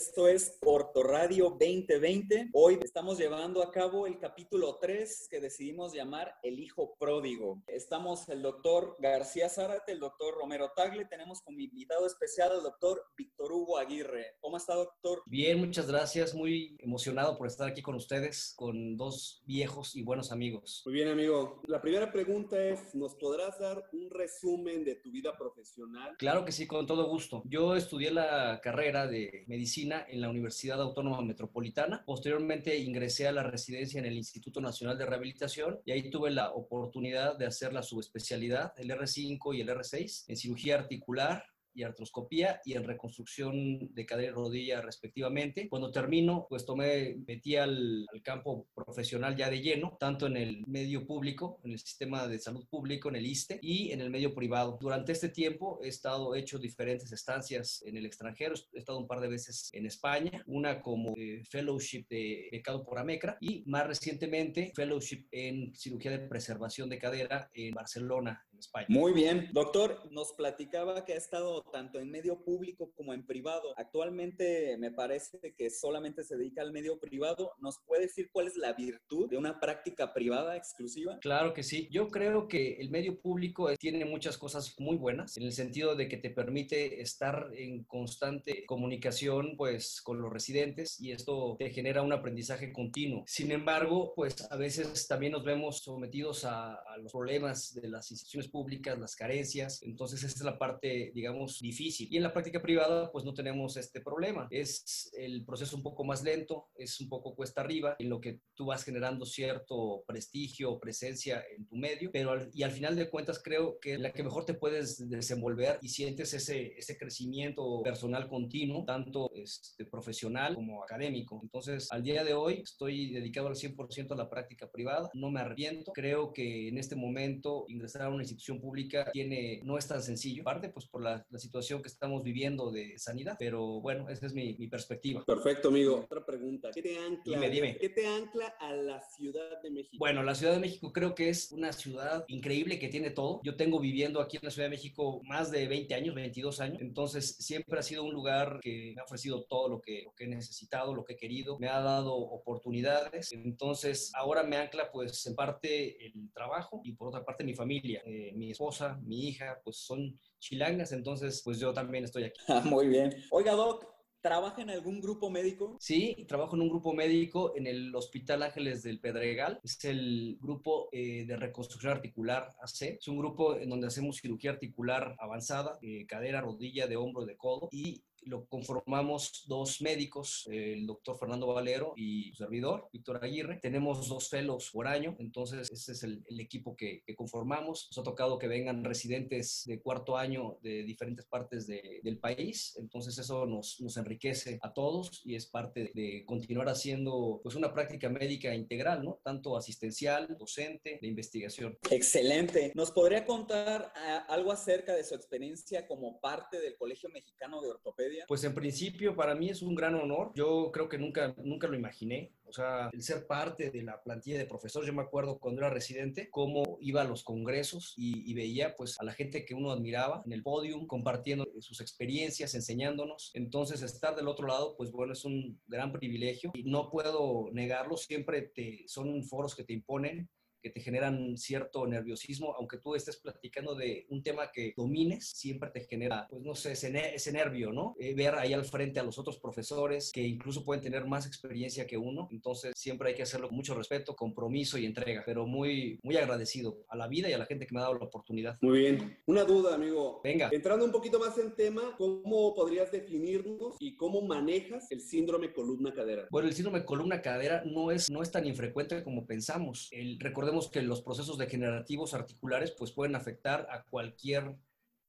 Esto es Radio 2020. Hoy estamos llevando a cabo el capítulo 3 que decidimos llamar El Hijo Pródigo. Estamos el doctor García Zárate, el doctor Romero Tagle. Tenemos como invitado especial al doctor Víctor Hugo Aguirre. ¿Cómo está, doctor? Bien, muchas gracias. Muy emocionado por estar aquí con ustedes, con dos viejos y buenos amigos. Muy bien, amigo. La primera pregunta es, ¿nos podrás dar un resumen de tu vida profesional? Claro que sí, con todo gusto. Yo estudié la carrera de medicina en la Universidad Autónoma Metropolitana. Posteriormente ingresé a la residencia en el Instituto Nacional de Rehabilitación y ahí tuve la oportunidad de hacer la subespecialidad, el R5 y el R6, en cirugía articular, y artroscopía y en reconstrucción de cadera y rodilla respectivamente. Cuando termino, pues tomé, metí al, campo profesional ya de lleno, tanto en el medio público, en el sistema de salud público, en el ISTE y en el medio privado. Durante este tiempo he estado hecho diferentes estancias en el extranjero, he estado un par de veces en España, una como eh, fellowship de becado por AMECRA y más recientemente fellowship en cirugía de preservación de cadera en Barcelona, España. Muy bien, doctor, nos platicaba que ha estado tanto en medio público como en privado. Actualmente me parece que solamente se dedica al medio privado. ¿Nos puede decir cuál es la virtud de una práctica privada exclusiva? Claro que sí. Yo creo que el medio público tiene muchas cosas muy buenas en el sentido de que te permite estar en constante comunicación pues con los residentes y esto te genera un aprendizaje continuo. Sin embargo, pues a veces también nos vemos sometidos a, a los problemas de las instituciones públicas, las carencias. Entonces esa es la parte, digamos, difícil. Y en la práctica privada, pues no tenemos este problema. Es el proceso un poco más lento, es un poco cuesta arriba, en lo que tú vas generando cierto prestigio, presencia en tu medio, pero al, y al final de cuentas creo que la que mejor te puedes desenvolver y sientes ese, ese crecimiento personal continuo, tanto este, profesional como académico. Entonces, al día de hoy estoy dedicado al 100% a la práctica privada, no me arrepiento. Creo que en este momento ingresar a una institución pública tiene, no es tan sencillo, aparte pues por la, la situación que estamos viviendo de sanidad, pero bueno, esa es mi, mi perspectiva. Perfecto, amigo. Otra pregunta. ¿Qué te ancla? Dime, dime. ¿Qué te ancla a la Ciudad de México? Bueno, la Ciudad de México creo que es una ciudad increíble que tiene todo. Yo tengo viviendo aquí en la Ciudad de México más de 20 años, 22 años, entonces siempre ha sido un lugar que me ha ofrecido todo lo que, lo que he necesitado, lo que he querido, me ha dado oportunidades, entonces ahora me ancla pues en parte el trabajo y por otra parte mi familia, eh, mi esposa, mi hija, pues son chilangas, entonces pues yo también estoy aquí. Muy bien. Oiga, Doc, ¿Trabaja en algún grupo médico? Sí, trabajo en un grupo médico en el Hospital Ángeles del Pedregal. Es el grupo eh, de reconstrucción articular AC. Es un grupo en donde hacemos cirugía articular avanzada, eh, cadera, rodilla, de hombro, de codo. Y lo conformamos dos médicos, el doctor Fernando Valero y su servidor, Víctor Aguirre. Tenemos dos fellows por año, entonces ese es el, equipo que, conformamos. Nos ha tocado que vengan residentes de cuarto año de diferentes partes del país, entonces eso nos, enriquece a todos y es parte de, continuar haciendo pues una práctica médica integral, ¿no? Tanto asistencial, docente, de investigación. Excelente. ¿Nos podría contar ah, algo acerca de su experiencia como parte del Colegio Mexicano de Ortopedia? Pues en principio para mí es un gran honor. Yo creo que nunca, nunca lo imaginé. O sea, el ser parte de la plantilla de profesores, yo me acuerdo cuando era residente, cómo iba a los congresos y, veía pues a la gente que uno admiraba en el podium, compartiendo sus experiencias, enseñándonos. Entonces, estar del otro lado, pues bueno, es un gran privilegio y no puedo negarlo. Siempre te, son foros que te imponen que te generan cierto nerviosismo, aunque tú estés platicando de un tema que domines, siempre te genera, pues no sé, ese, ese nervio, ¿no? Eh, ver ahí al frente a los otros profesores que incluso pueden tener más experiencia que uno, entonces siempre hay que hacerlo con mucho respeto, compromiso y entrega, pero muy, muy agradecido a la vida y a la gente que me ha dado la oportunidad. Muy bien. Una duda, amigo. Venga. Entrando un poquito más en tema, ¿cómo podrías definirnos y cómo manejas el síndrome columna-cadera? Bueno, el síndrome columna-cadera no es, no es tan infrecuente como pensamos. El, recordemos que los procesos degenerativos articulares pues pueden afectar a cualquier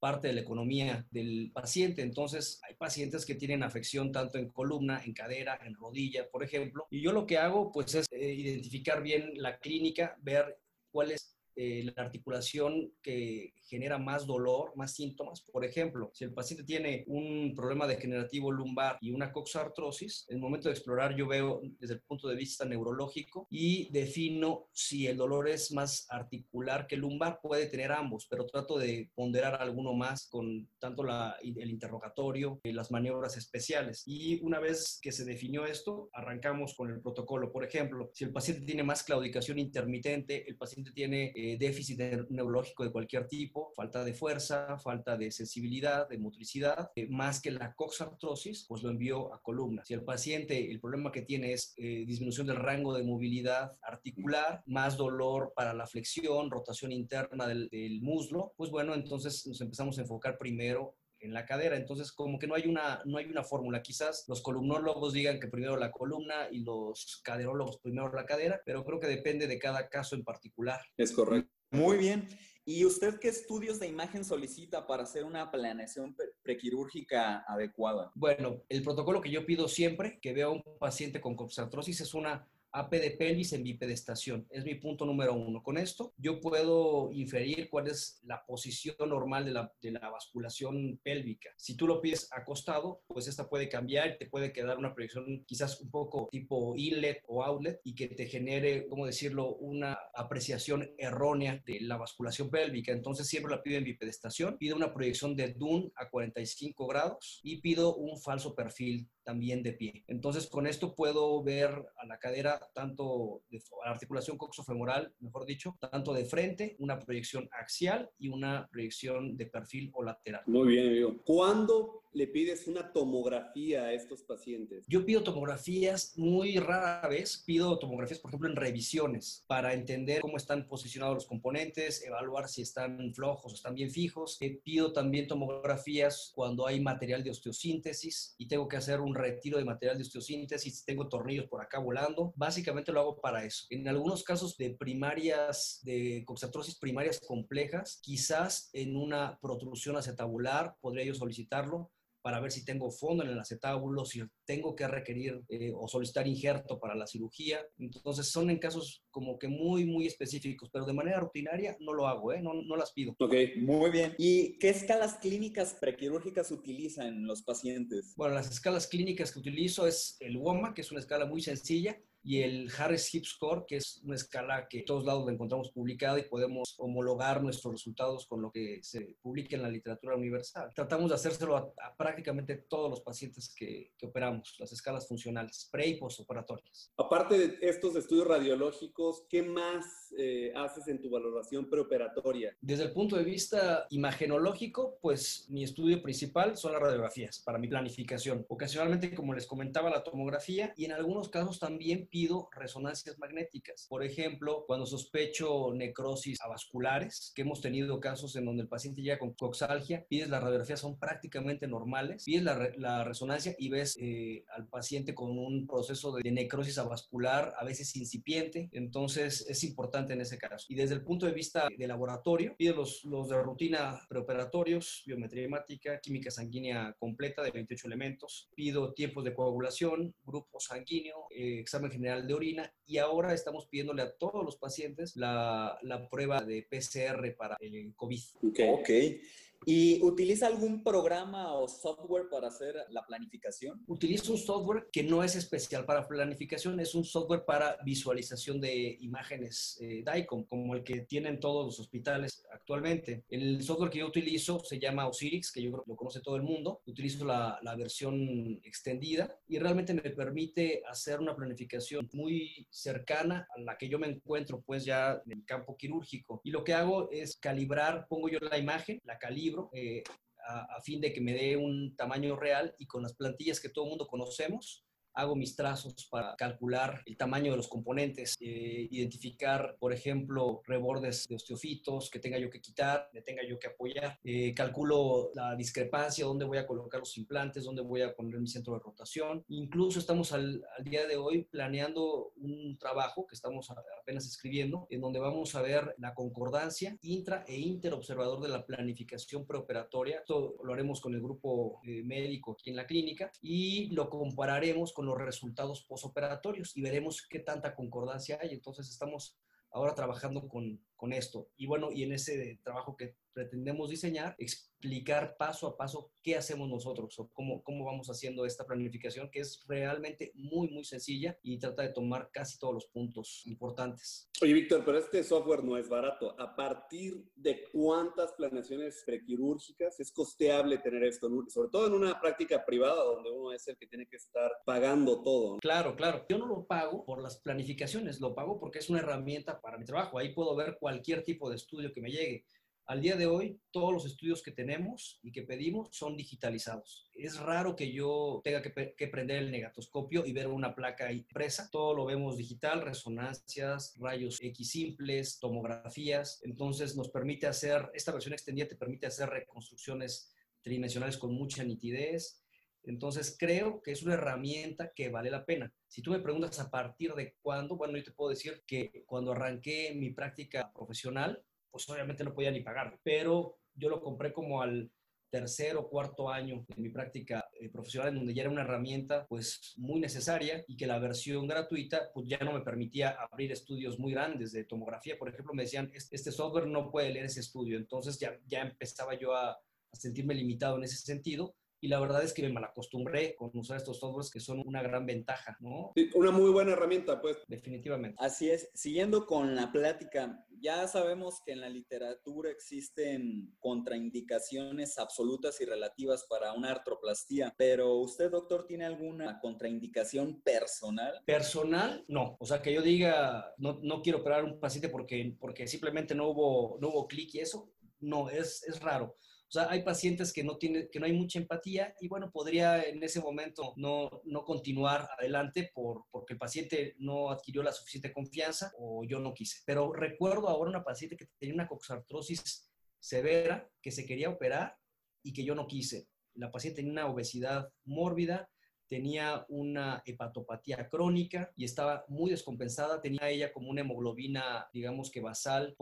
parte de la economía del paciente. Entonces, hay pacientes que tienen afección tanto en columna, en cadera, en rodilla, por ejemplo. Y yo lo que hago, pues, es eh, identificar bien la clínica, ver cuál es eh, la articulación que genera más dolor, más síntomas. Por ejemplo, si el paciente tiene un problema degenerativo lumbar y una coxartrosis, en el momento de explorar yo veo desde el punto de vista neurológico y defino si el dolor es más articular que lumbar, puede tener ambos, pero trato de ponderar alguno más con tanto la, el interrogatorio y las maniobras especiales. Y una vez que se definió esto, arrancamos con el protocolo. Por ejemplo, si el paciente tiene más claudicación intermitente, el paciente tiene eh, déficit neurológico de cualquier tipo, falta de fuerza, falta de sensibilidad, de motricidad, eh, más que la coxartrosis, pues lo envío a columna. Si el paciente, el problema que tiene es eh, disminución del rango de movilidad articular, más dolor para la flexión, rotación interna del, del muslo, pues bueno, entonces nos empezamos a enfocar primero en la cadera. Entonces, como que no hay una, no hay una fórmula. Quizás los columnólogos digan que primero la columna y los caderólogos primero la cadera, pero creo que depende de cada caso en particular. Es correcto. Muy bien. ¿Y usted qué estudios de imagen solicita para hacer una planeación prequirúrgica adecuada? Bueno, el protocolo que yo pido siempre que vea a un paciente con coxartrosis es una AP de pelvis en bipedestación. Es mi punto número uno. Con esto yo puedo inferir cuál es la posición normal de la, de la basculación pélvica. Si tú lo pides acostado, pues esta puede cambiar te puede quedar una proyección quizás un poco tipo inlet o outlet y que te genere, ¿cómo decirlo?, una apreciación errónea de la basculación pélvica. Entonces siempre la pido en bipedestación, pido una proyección de DUN a 45 grados y pido un falso perfil también de pie. Entonces, con esto puedo ver a la cadera tanto de a la articulación coxofemoral, mejor dicho, tanto de frente, una proyección axial y una proyección de perfil o lateral. Muy bien, amigo. ¿Cuándo le pides una tomografía a estos pacientes? Yo pido tomografías muy rara vez, pido tomografías, por ejemplo, en revisiones, para entender cómo están posicionados los componentes, evaluar si están flojos o están bien fijos. Eh, pido también tomografías cuando hay material de osteosíntesis y tengo que hacer un retiro de material de osteosíntesis, tengo tornillos por acá volando. Básicamente lo hago para eso. En algunos casos de primarias, de coxartrosis primarias complejas, quizás en una protrusión acetabular podría yo solicitarlo para ver si tengo fondo en el acetábulo, si tengo que requerir eh, o solicitar injerto para la cirugía. Entonces son en casos como que muy, muy específicos, pero de manera rutinaria no lo hago, ¿eh? no, no las pido. Ok, muy bien. ¿Y qué escalas clínicas prequirúrgicas utilizan los pacientes? Bueno, las escalas clínicas que utilizo es el WOMA, que es una escala muy sencilla, y el Harris Hip Score, que es una escala que todos lados la encontramos publicada y podemos homologar nuestros resultados con lo que se publica en la literatura universal. Tratamos de hacérselo a, prácticamente todos los pacientes que, que, operamos, las escalas funcionales, pre y postoperatorias. Aparte de estos estudios radiológicos, ¿qué más eh, haces en tu valoración preoperatoria? Desde el punto de vista imagenológico, pues mi estudio principal son las radiografías para mi planificación. Ocasionalmente, como les comentaba, la tomografía y en algunos casos también pido resonancias magnéticas. Por ejemplo, cuando sospecho necrosis avasculares, que hemos tenido casos en donde el paciente llega con coxalgia, pides las radiografías, son prácticamente normales, pides la, resonancia y ves eh, al paciente con un proceso de, necrosis avascular, a veces incipiente, entonces es importante en ese caso. Y desde el punto de vista de laboratorio, pido los, los de rutina preoperatorios, biometría hemática, química sanguínea completa de 28 elementos, pido tiempos de coagulación, grupo sanguíneo, eh, examen general general de orina y ahora estamos pidiéndole a todos los pacientes la, la prueba de PCR para el COVID. Ok. okay. ¿Y utiliza algún programa o software para hacer la planificación? Utilizo un software que no es especial para planificación, es un software para visualización de imágenes eh, DICOM, como el que tienen todos los hospitales actualmente. El software que yo utilizo se llama Osirix, que yo creo que lo conoce todo el mundo. Utilizo la, la versión extendida y realmente me permite hacer una planificación muy cercana a la que yo me encuentro pues ya en el campo quirúrgico. Y lo que hago es calibrar, pongo yo la imagen, la calibro, eh, a, a, fin de que me dé un tamaño real y con las plantillas que todo el mundo conocemos, hago mis trazos para calcular el tamaño de los componentes, eh, identificar, por ejemplo, rebordes de osteofitos que tenga yo que quitar, que tenga yo que apoyar, eh, calculo la discrepancia, dónde voy a colocar los implantes, dónde voy a poner mi centro de rotación. Incluso estamos al, al día de hoy planeando un trabajo que estamos apenas escribiendo, en donde vamos a ver la concordancia intra e interobservador de la planificación preoperatoria. Esto lo haremos con el grupo eh, médico aquí en la clínica y lo compararemos con los resultados posoperatorios y veremos qué tanta concordancia hay. Entonces estamos ahora trabajando con, con esto. Y bueno, y en ese trabajo que pretendemos diseñar, explicar paso a paso qué hacemos nosotros o cómo, cómo vamos haciendo esta planificación que es realmente muy, muy sencilla y trata de tomar casi todos los puntos importantes. Oye, Víctor, pero este software no es barato. ¿A partir de cuántas planeaciones prequirúrgicas es costeable tener esto? Sobre todo en una práctica privada donde uno es el que tiene que estar pagando todo. Claro, claro. Yo no lo pago por las planificaciones, lo pago porque es una herramienta para mi trabajo. Ahí puedo ver cualquier tipo de estudio que me llegue al día de hoy, todos los estudios que tenemos y que pedimos son digitalizados. Es raro que yo tenga que, prender el negatoscopio y ver una placa impresa. Todo lo vemos digital, resonancias, rayos X simples, tomografías. Entonces nos permite hacer, esta versión extendida te permite hacer reconstrucciones tridimensionales con mucha nitidez. Entonces creo que es una herramienta que vale la pena. Si tú me preguntas a partir de cuándo, bueno, yo te puedo decir que cuando arranqué mi práctica profesional, pues obviamente no podía ni pagar, pero yo lo compré como al tercer o cuarto año de mi práctica eh, profesional, en donde ya era una herramienta pues muy necesaria y que la versión gratuita pues ya no me permitía abrir estudios muy grandes de tomografía. Por ejemplo, me decían, este software no puede leer ese estudio. Entonces ya, ya empezaba yo a, a sentirme limitado en ese sentido y la verdad es que me malacostumbré con usar estos softwares que son una gran ventaja, ¿no? una muy buena herramienta, pues. Definitivamente. Así es. Siguiendo con la plática, ya sabemos que en la literatura existen contraindicaciones absolutas y relativas para una artroplastía, pero usted, doctor, ¿tiene alguna contraindicación personal? Personal, no. O sea, que yo diga, no, no quiero operar a un paciente porque, porque simplemente no hubo, no hubo clic y eso, no, es, es raro. O sea, hay pacientes que no, tiene, que no hay mucha empatía y bueno, podría en ese momento no, no continuar adelante por, porque el paciente no adquirió la suficiente confianza o yo no quise. Pero recuerdo ahora una paciente que tenía una coxartrosis severa, que se quería operar y que yo no quise. La paciente tenía una obesidad mórbida, tenía una hepatopatía crónica y estaba muy descompensada. Tenía ella como una hemoglobina, digamos que basal,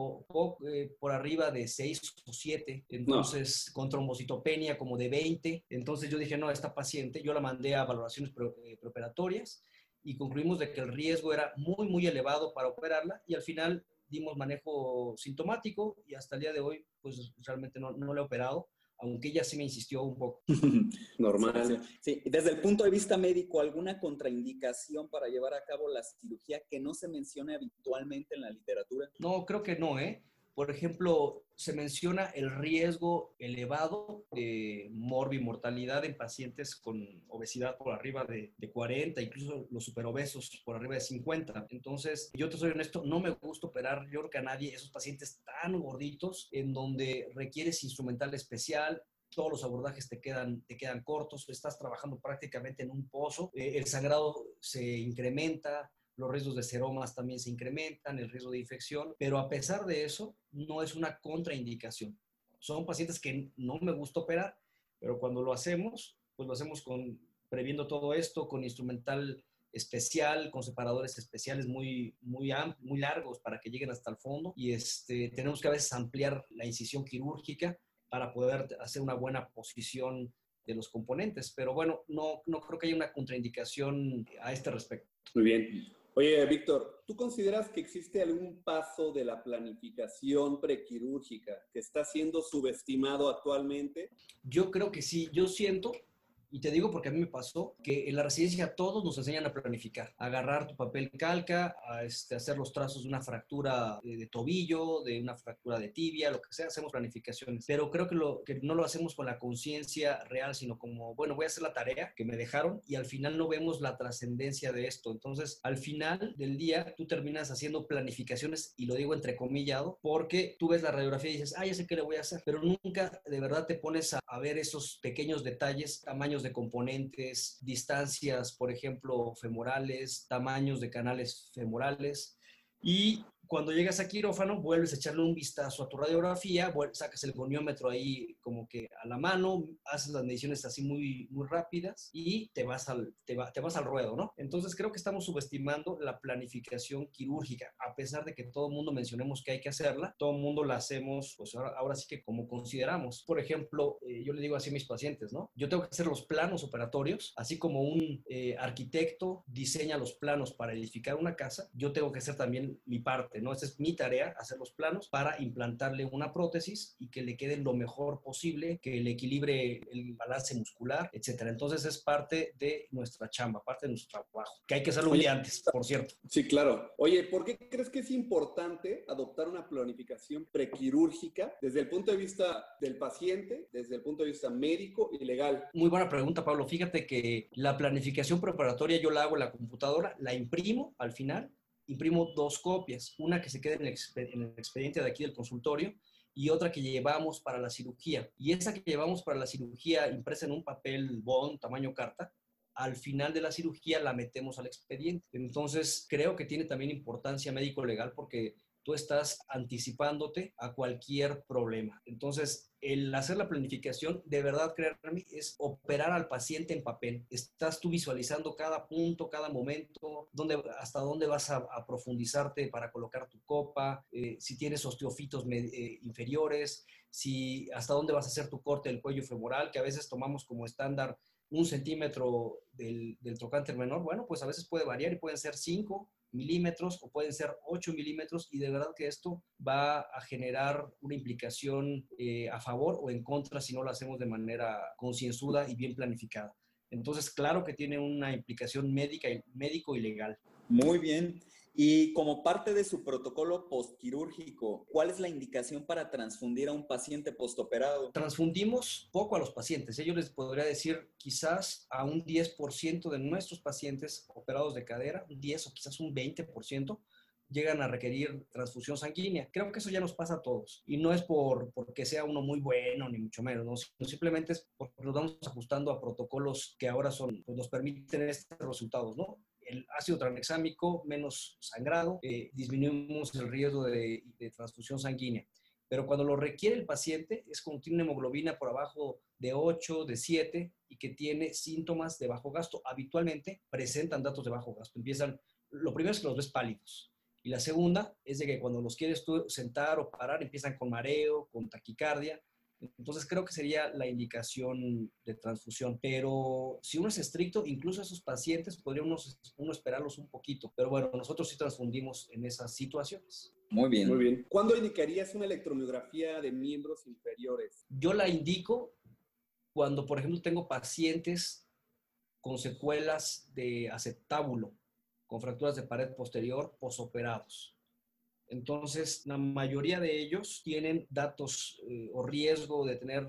eh, por arriba de 6 o 7, entonces con trombocitopenia como de 20. Entonces yo dije, no, esta paciente, yo la mandé a valoraciones eh, preoperatorias y concluimos de que el riesgo era muy, muy elevado para operarla y al final dimos manejo sintomático y hasta el día de hoy, pues realmente no, no le he operado aunque ella sí me insistió un poco. Normal. Sí, desde el punto de vista médico, ¿alguna contraindicación para llevar a cabo la cirugía que no se mencione habitualmente en la literatura? No, creo que no, ¿eh? Por ejemplo, se menciona el riesgo elevado de morbimortalidad en pacientes con obesidad por arriba de, 40, incluso los superobesos por arriba de 50. Entonces, yo te soy honesto, no me gusta operar, yo creo que a nadie, esos pacientes tan gorditos, en donde requieres instrumental especial, todos los abordajes te quedan, te quedan cortos, estás trabajando prácticamente en un pozo, eh, el sangrado se incrementa, los riesgos de seromas también se incrementan, el riesgo de infección, pero a pesar de eso, no es una contraindicación. Son pacientes que no me gusta operar, pero cuando lo hacemos, pues lo hacemos con, previendo todo esto, con instrumental especial, con separadores especiales muy, muy, muy largos para que lleguen hasta el fondo y este, tenemos que a veces ampliar la incisión quirúrgica para poder hacer una buena posición de los componentes. Pero bueno, no, no creo que haya una contraindicación a este respecto. Muy bien. Oye, Víctor, ¿tú consideras que existe algún paso de la planificación prequirúrgica que está siendo subestimado actualmente? Yo creo que sí. Yo siento y te digo porque a mí me pasó que en la residencia todos nos enseñan a planificar, a agarrar tu papel calca, a este, hacer los trazos de una fractura de, tobillo, de una fractura de tibia, lo que sea, hacemos planificaciones. Pero creo que, lo, que no lo hacemos con la conciencia real, sino como, bueno, voy a hacer la tarea que me dejaron y al final no vemos la trascendencia de esto. Entonces, al final del día, tú terminas haciendo planificaciones, y lo digo entrecomillado, porque tú ves la radiografía y dices, ah, ya sé qué le voy a hacer, pero nunca de verdad te pones a, a ver esos pequeños detalles, tamaños de componentes, distancias, por ejemplo, femorales, tamaños de canales femorales. Y cuando llegas a quirófano, vuelves a echarle un vistazo a tu radiografía, sacas el goniómetro ahí como que a la mano, haces las mediciones así muy, muy rápidas y te vas, al, te, te vas al ruedo, ¿no? Entonces creo que estamos subestimando la planificación quirúrgica, a pesar de que todo el mundo mencionemos que hay que hacerla, todo el mundo la hacemos, pues ahora, ahora sí que como consideramos. Por ejemplo, eh, yo le digo así a mis pacientes, ¿no? Yo tengo que hacer los planos operatorios, así como un eh, arquitecto diseña los planos para edificar una casa, yo tengo que hacer también mi parte parte, ¿no? Esa es mi tarea, hacer los planos para implantarle una prótesis y que le quede lo mejor posible, que le equilibre el balance muscular, etcétera. Entonces es parte de nuestra chamba, parte de nuestro trabajo, que hay que hacerlo antes, por cierto. Sí, claro. Oye, ¿por qué crees que es importante adoptar una planificación prequirúrgica desde el punto de vista del paciente, desde el punto de vista médico y legal? Muy buena pregunta, Pablo. Fíjate que la planificación preparatoria yo la hago en la computadora, la imprimo al final, imprimo dos copias, una que se quede en el, expediente de aquí del consultorio y otra que llevamos para la cirugía. Y esa que llevamos para la cirugía impresa en un papel bond tamaño carta, al final de la cirugía la metemos al expediente. Entonces, creo que tiene también importancia médico-legal porque estás anticipándote a cualquier problema. Entonces, el hacer la planificación, de verdad, créanme, es operar al paciente en papel. Estás tú visualizando cada punto, cada momento, dónde, hasta dónde vas a, profundizarte para colocar tu copa, eh, si tienes osteofitos eh, inferiores, si hasta dónde vas a hacer tu corte del cuello femoral, que a veces tomamos como estándar un centímetro del, del trocánter menor. Bueno, pues a veces puede variar y pueden ser cinco milímetros o pueden ser 8 milímetros y de verdad que esto va a generar una implicación eh, a favor o en contra si no lo hacemos de manera concienzuda y bien planificada. Entonces, claro que tiene una implicación médica médico y legal. Muy bien. Y como parte de su protocolo postquirúrgico, ¿cuál es la indicación para transfundir a un paciente postoperado? Transfundimos poco a los pacientes. Yo les podría decir quizás a un 10% de nuestros pacientes operados de cadera, un 10 o quizás un 20%, llegan a requerir transfusión sanguínea. Creo que eso ya nos pasa a todos. Y no es por porque sea uno muy bueno, ni mucho menos, ¿no? Sino simplemente es porque nos vamos ajustando a protocolos que ahora son, pues nos permiten estos resultados, ¿no? El ácido tranexámico menos sangrado, eh, disminuimos el riesgo de, transfusión sanguínea. Pero cuando lo requiere el paciente es cuando tiene hemoglobina por abajo de 8, de 7 y que tiene síntomas de bajo gasto. Habitualmente presentan datos de bajo gasto. Empiezan, lo primero es que los ves pálidos. Y la segunda es de que cuando los quieres tú sentar o parar, empiezan con mareo, con taquicardia, entonces creo que sería la indicación de transfusión. Pero si uno es estricto, incluso esos pacientes podría uno, esperarlos un poquito. Pero bueno, nosotros sí transfundimos en esas situaciones. Muy bien. Muy bien. ¿Cuándo indicarías una electromiografía de miembros inferiores? Yo la indico cuando, por ejemplo, tengo pacientes con secuelas de aceptábulo, con fracturas de pared posterior posoperados. Entonces, la mayoría de ellos tienen datos eh, o riesgo de tener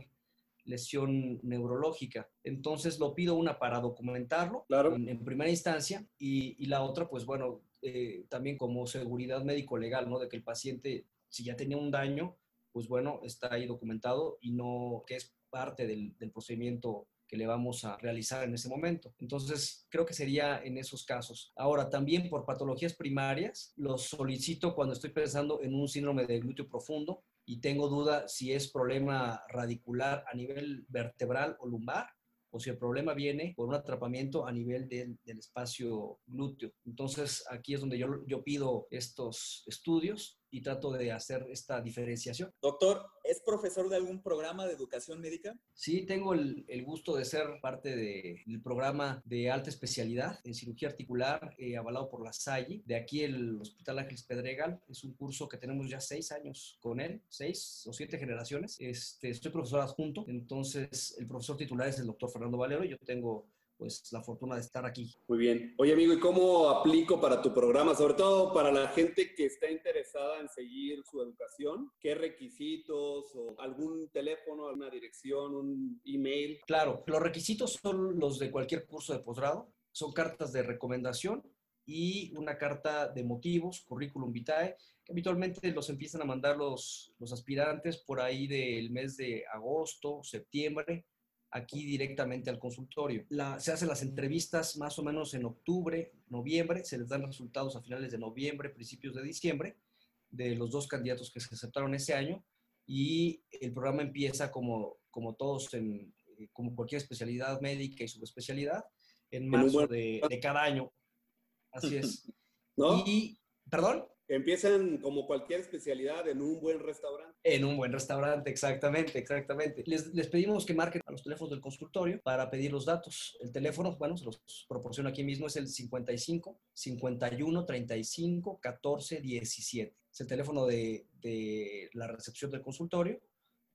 lesión neurológica. Entonces, lo pido una para documentarlo en, primera instancia y, la otra, pues bueno, eh, también como seguridad médico-legal, ¿no? De que el paciente, si ya tenía un daño, pues bueno, está ahí documentado y no que es parte del, del procedimiento que le vamos a realizar en ese momento. Entonces, creo que sería en esos casos. Ahora, también por patologías primarias, los solicito cuando estoy pensando en un síndrome de glúteo profundo y tengo duda si es problema radicular a nivel vertebral o lumbar o si el problema viene por un atrapamiento a nivel del, del espacio glúteo. Entonces, aquí es donde yo, yo pido estos estudios y trato de hacer esta diferenciación. Doctor, ¿es profesor de algún programa de educación médica? Sí, tengo el, el gusto de ser parte de, del programa de alta especialidad en cirugía articular eh, avalado por la SAGI. De aquí el Hospital Ángeles Pedregal. Es un curso que tenemos ya seis años con él, seis o siete generaciones. Este, estoy profesor adjunto, entonces el profesor titular es el doctor Fernando Valero. Yo tengo pues la fortuna de estar aquí. Muy bien. Oye amigo, ¿y cómo aplico para tu programa? Sobre todo para la gente que está interesada en seguir su educación. ¿Qué requisitos o algún teléfono, alguna dirección, un email? Claro, los requisitos son los de cualquier curso de posgrado. Son cartas de recomendación y una carta de motivos, currículum vitae, que habitualmente los empiezan a mandar los, los aspirantes por ahí del mes de agosto, septiembre, aquí directamente al consultorio. se hacen las entrevistas más o menos en octubre, noviembre, se les dan resultados a finales de noviembre, principios de diciembre, de los dos candidatos que se aceptaron ese año y el programa empieza como, como todos, en, eh, como cualquier especialidad médica y subespecialidad, en marzo de, de cada año. Así es. ¿No? Y, ¿perdón? Empiezan como cualquier especialidad en un buen restaurante. En un buen restaurante, exactamente, exactamente. Les, les, pedimos que marquen a los teléfonos del consultorio para pedir los datos. El teléfono, bueno, se los proporciono aquí mismo, es el 55 51 35 14 17. es el teléfono de, de, la recepción del consultorio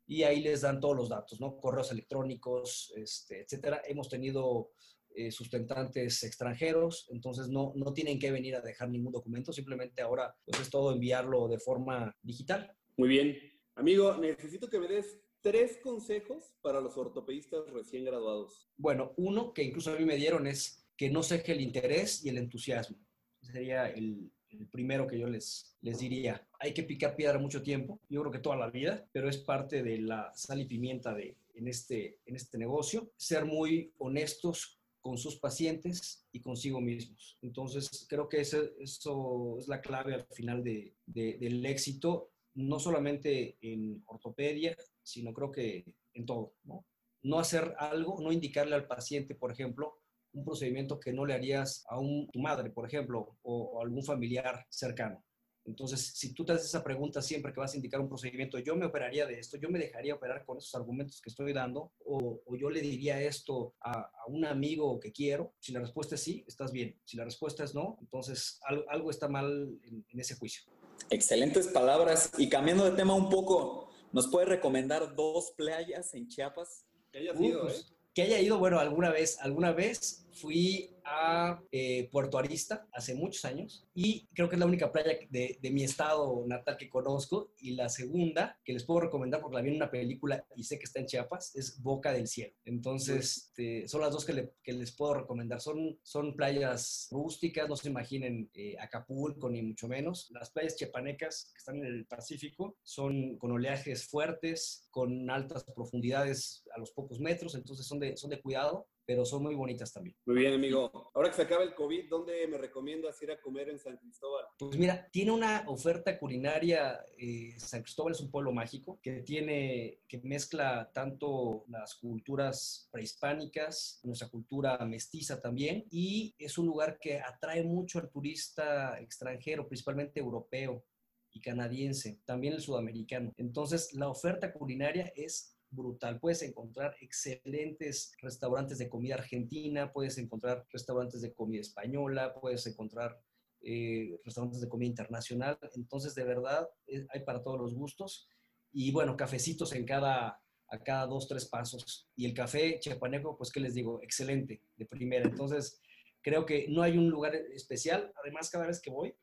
y ahí les dan todos los datos, ¿no? Correos electrónicos, este, etcétera. Hemos tenido eh, sustentantes extranjeros, entonces no, no tienen que venir a dejar ningún documento, simplemente ahora pues es todo enviarlo de forma digital. Muy bien. Amigo, necesito que me des tres consejos para los ortopedistas recién graduados. Bueno, uno que incluso a mí me dieron es que no se el interés y el entusiasmo. Sería el, el primero que yo les, les diría. Hay que picar piedra mucho tiempo, yo creo que toda la vida, pero es parte de la sal y pimienta de, en, este, en este negocio. Ser muy honestos con sus pacientes y consigo mismos. Entonces, creo que eso, es la clave al final de, del éxito, no solamente en ortopedia, sino creo que en todo, ¿no? Hacer algo, no indicarle al paciente, por ejemplo, un procedimiento que no le harías a un, tu madre, por ejemplo, o, a algún familiar cercano. Entonces, si tú te haces esa pregunta siempre que vas a indicar un procedimiento, yo me operaría de esto, yo me dejaría operar con esos argumentos que estoy dando, o, yo le diría esto a, un amigo que quiero, si la respuesta es sí, estás bien. Si la respuesta es no, entonces algo, está mal en, ese juicio. Excelentes palabras. Y cambiando de tema un poco, ¿nos puede recomendar dos playas en Chiapas? Que haya sido, pues, ¿eh? Que haya ido, bueno, alguna vez, alguna vez fui a eh, Puerto Arista hace muchos años y creo que es la única playa de, mi estado natal que conozco. Y la segunda, que les puedo recomendar porque la vi en una película y sé que está en Chiapas, es Boca del Cielo. Entonces, este, son las dos que, les puedo recomendar. Son, son playas rústicas, no se imaginen eh, Acapulco ni mucho menos. Las playas chiapanecas que están en el Pacífico son con oleajes fuertes, con altas profundidades a los pocos metros, entonces son de, son de cuidado pero son muy bonitas también. Muy bien, amigo. Ahora que se acaba el COVID, ¿dónde me recomiendas ir a comer en San Cristóbal? Pues mira, tiene una oferta culinaria. Eh, San Cristóbal es un pueblo mágico que tiene, que mezcla tanto las culturas prehispánicas, nuestra cultura mestiza también, y es un lugar que atrae mucho al turista extranjero, principalmente europeo y canadiense, también el sudamericano. Entonces, la oferta culinaria es brutal. Puedes encontrar excelentes restaurantes de comida argentina, puedes encontrar restaurantes de comida española, puedes encontrar eh, restaurantes de comida internacional. Entonces, de verdad, hay para todos los gustos. Y bueno, cafecitos en cada, a cada dos, tres pasos. Y el café chiapaneco, pues, ¿qué les digo? Excelente, de primera. Entonces, creo que no hay un lugar especial. Además, cada vez que voy,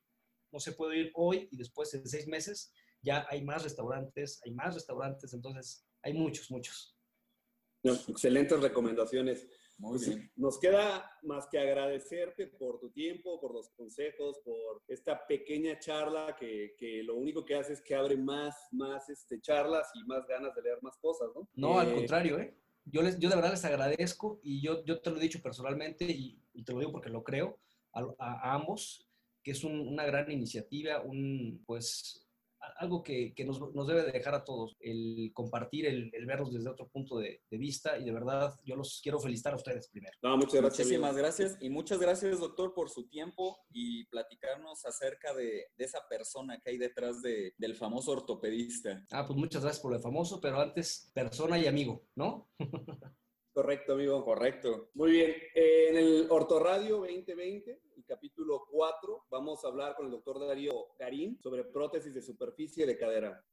no se puede ir hoy y después en seis meses, ya hay más restaurantes, hay más restaurantes. Entonces, hay muchos, muchos. excelentes recomendaciones. Pues nos queda más que agradecerte por tu tiempo, por los consejos, por esta pequeña charla que, que lo único que hace es que abre más, más este, charlas y más ganas de leer más cosas, ¿no? No, al eh, contrario, ¿eh? Yo, les, yo de verdad les agradezco y yo, yo te lo he dicho personalmente y, te lo digo porque lo creo a, a ambos, que es una gran iniciativa, un, pues, algo que, que nos, nos, debe de dejar a todos, el compartir, el, el verlos desde otro punto de, de, vista y de verdad yo los quiero felicitar a ustedes primero. No, muchas gracias. Muchísimas gracias y muchas gracias doctor por su tiempo y platicarnos acerca de, de esa persona que hay detrás de, del famoso ortopedista. Ah, pues muchas gracias por lo famoso, pero antes persona y amigo, ¿no? Correcto, amigo. Correcto. Muy bien. en el Ortoradio 2020, el capítulo 4, vamos a hablar con el doctor Darío Garín sobre prótesis de superficie de cadera.